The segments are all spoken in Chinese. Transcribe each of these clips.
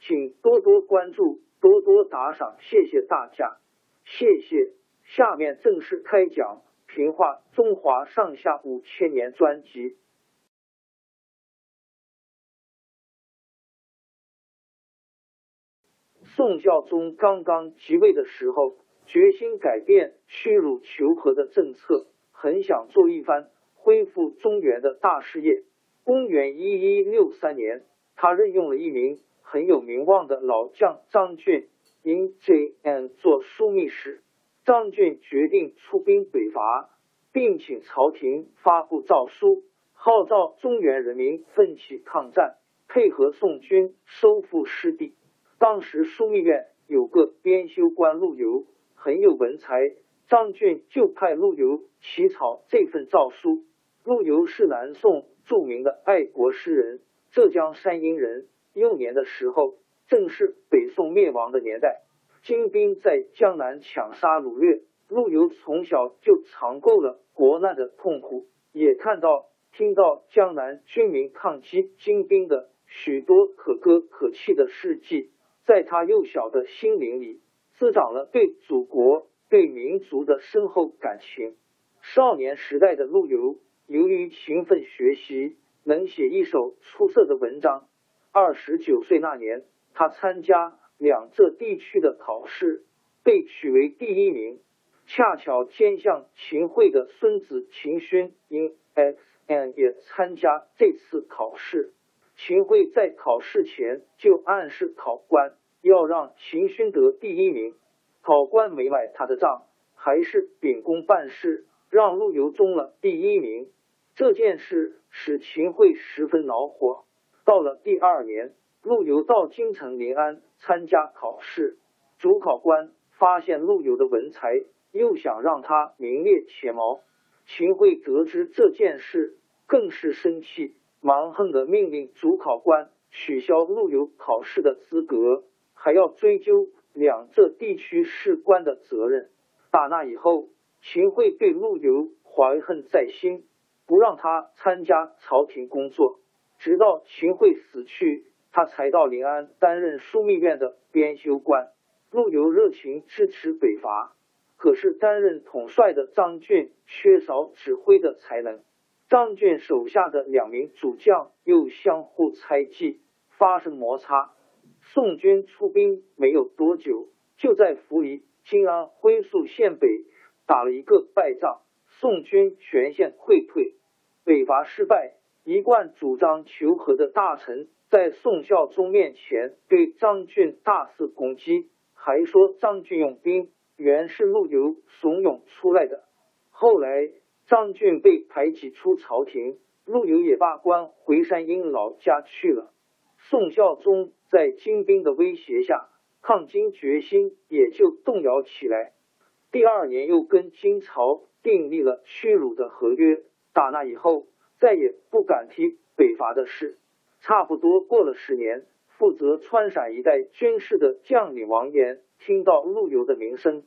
请多多关注，多多打赏，谢谢大家，谢谢。下面正式开讲《评话中华上下五千年》专辑。宋孝宗刚刚即位的时候，决心改变屈辱求和的政策，很想做一番恢复中原的大事业。公元一一六三年，他任用了一名。很有名望的老将张俊因 J.N 做枢密使，张俊决定出兵北伐，并请朝廷发布诏书，号召中原人民奋起抗战，配合宋军收复失地。当时枢密院有个编修官陆游，很有文才，张俊就派陆游起草这份诏书。陆游是南宋著名的爱国诗人，浙江山阴人。幼年的时候，正是北宋灭亡的年代，金兵在江南抢杀掳掠，陆游从小就尝够了国难的痛苦，也看到、听到江南军民抗击金兵的许多可歌可泣的事迹，在他幼小的心灵里滋长了对祖国、对民族的深厚感情。少年时代的陆游，由于勤奋学习，能写一首出色的文章。二十九岁那年，他参加两浙地区的考试，被取为第一名。恰巧天相秦桧的孙子秦勋因 X N 也参加这次考试。秦桧在考试前就暗示考官要让秦勋得第一名。考官没买他的账，还是秉公办事，让陆游中了第一名。这件事使秦桧十分恼火。到了第二年，陆游到京城临安参加考试，主考官发现陆游的文才，又想让他名列前茅。秦桧得知这件事，更是生气，蛮横的命令主考官取消陆游考试的资格，还要追究两浙地区士官的责任。打那以后，秦桧对陆游怀恨在心，不让他参加朝廷工作。直到秦桧死去，他才到临安担任枢密院的编修官。陆游热情支持北伐，可是担任统帅的张俊缺少指挥的才能。张俊手下的两名主将又相互猜忌，发生摩擦。宋军出兵没有多久，就在扶离（金安徽宿县北）打了一个败仗，宋军全线溃退，北伐失败。一贯主张求和的大臣在宋孝宗面前对张俊大肆攻击，还说张俊用兵原是陆游怂恿出来的。后来张俊被排挤出朝廷，陆游也罢官回山阴老家去了。宋孝宗在金兵的威胁下，抗金决心也就动摇起来。第二年又跟金朝订立了屈辱的合约。打那以后。再也不敢提北伐的事。差不多过了十年，负责川陕一带军事的将领王岩听到陆游的名声，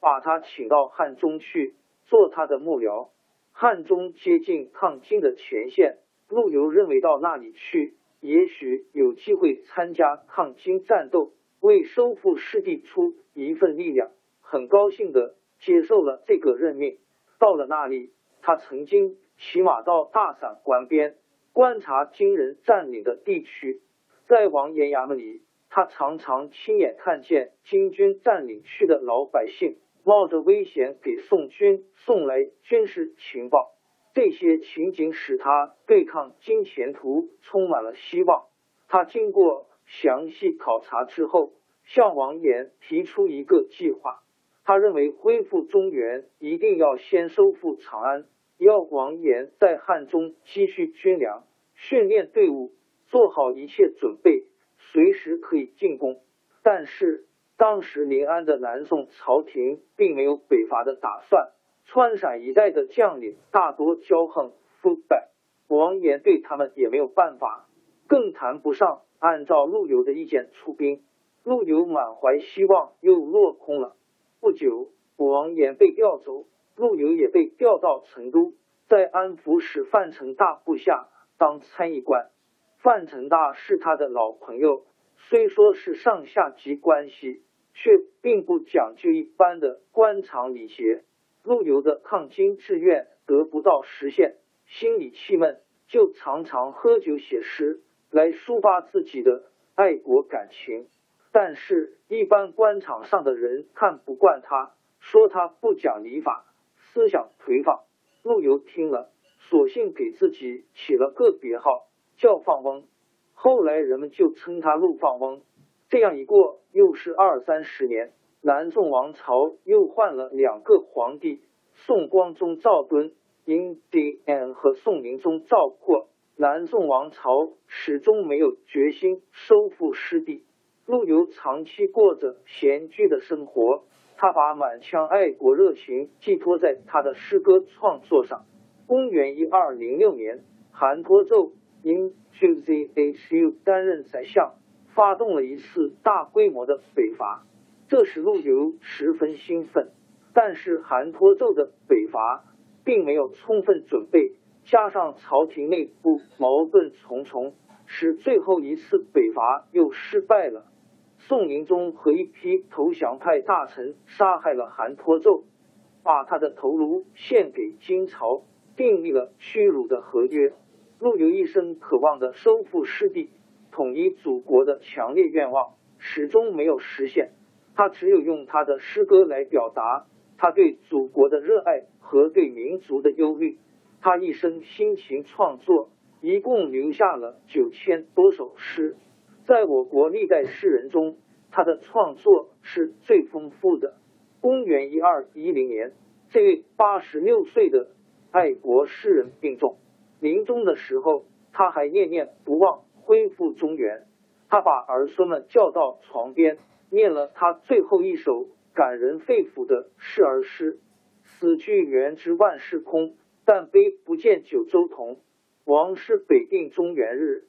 把他请到汉中去做他的幕僚。汉中接近抗金的前线，陆游认为到那里去，也许有机会参加抗金战斗，为收复失地出一份力量，很高兴的接受了这个任命。到了那里，他曾经骑马到大散关边观察金人占领的地区，在王岩衙门里，他常常亲眼看见金军占领区的老百姓。冒着危险给宋军送来军事情报，这些情景使他对抗金前途充满了希望。他经过详细考察之后，向王岩提出一个计划。他认为恢复中原一定要先收复长安，要王岩在汉中积蓄军粮，训练队伍，做好一切准备，随时可以进攻。但是。当时临安的南宋朝廷并没有北伐的打算，川陕一带的将领大多骄横腐败，王岩对他们也没有办法，更谈不上按照陆游的意见出兵。陆游满怀希望又落空了。不久，王岩被调走，陆游也被调到成都，在安抚使范成大部下当参议官。范成大是他的老朋友，虽说是上下级关系。却并不讲究一般的官场礼节。陆游的抗金志愿得不到实现，心里气闷，就常常喝酒写诗来抒发自己的爱国感情。但是，一般官场上的人看不惯他，说他不讲礼法，思想颓放。陆游听了，索性给自己起了个别号，叫放翁。后来人们就称他陆放翁。这样一过，又是二三十年，南宋王朝又换了两个皇帝：宋光宗赵敦、因帝安和宋宁宗赵括。南宋王朝始终没有决心收复失地。陆游长期过着闲居的生活，他把满腔爱国热情寄托在他的诗歌创作上。公元一二零六年，韩托胄因 QZHU 担任宰相。发动了一次大规模的北伐，这使陆游十分兴奋。但是韩托胄的北伐并没有充分准备，加上朝廷内部矛盾重重，使最后一次北伐又失败了。宋宁宗和一批投降派大臣杀害了韩托胄，把他的头颅献给金朝，订立了屈辱的合约。陆游一生渴望的收复失地。统一祖国的强烈愿望始终没有实现，他只有用他的诗歌来表达他对祖国的热爱和对民族的忧虑。他一生辛勤创作，一共留下了九千多首诗。在我国历代诗人中，他的创作是最丰富的。公元一二一零年，这位八十六岁的爱国诗人病重，临终的时候，他还念念不忘。恢复中原，他把儿孙们叫到床边，念了他最后一首感人肺腑的示儿诗：“死去元知万事空，但悲不见九州同。王师北定中原日，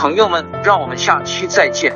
朋友们，让我们下期再见。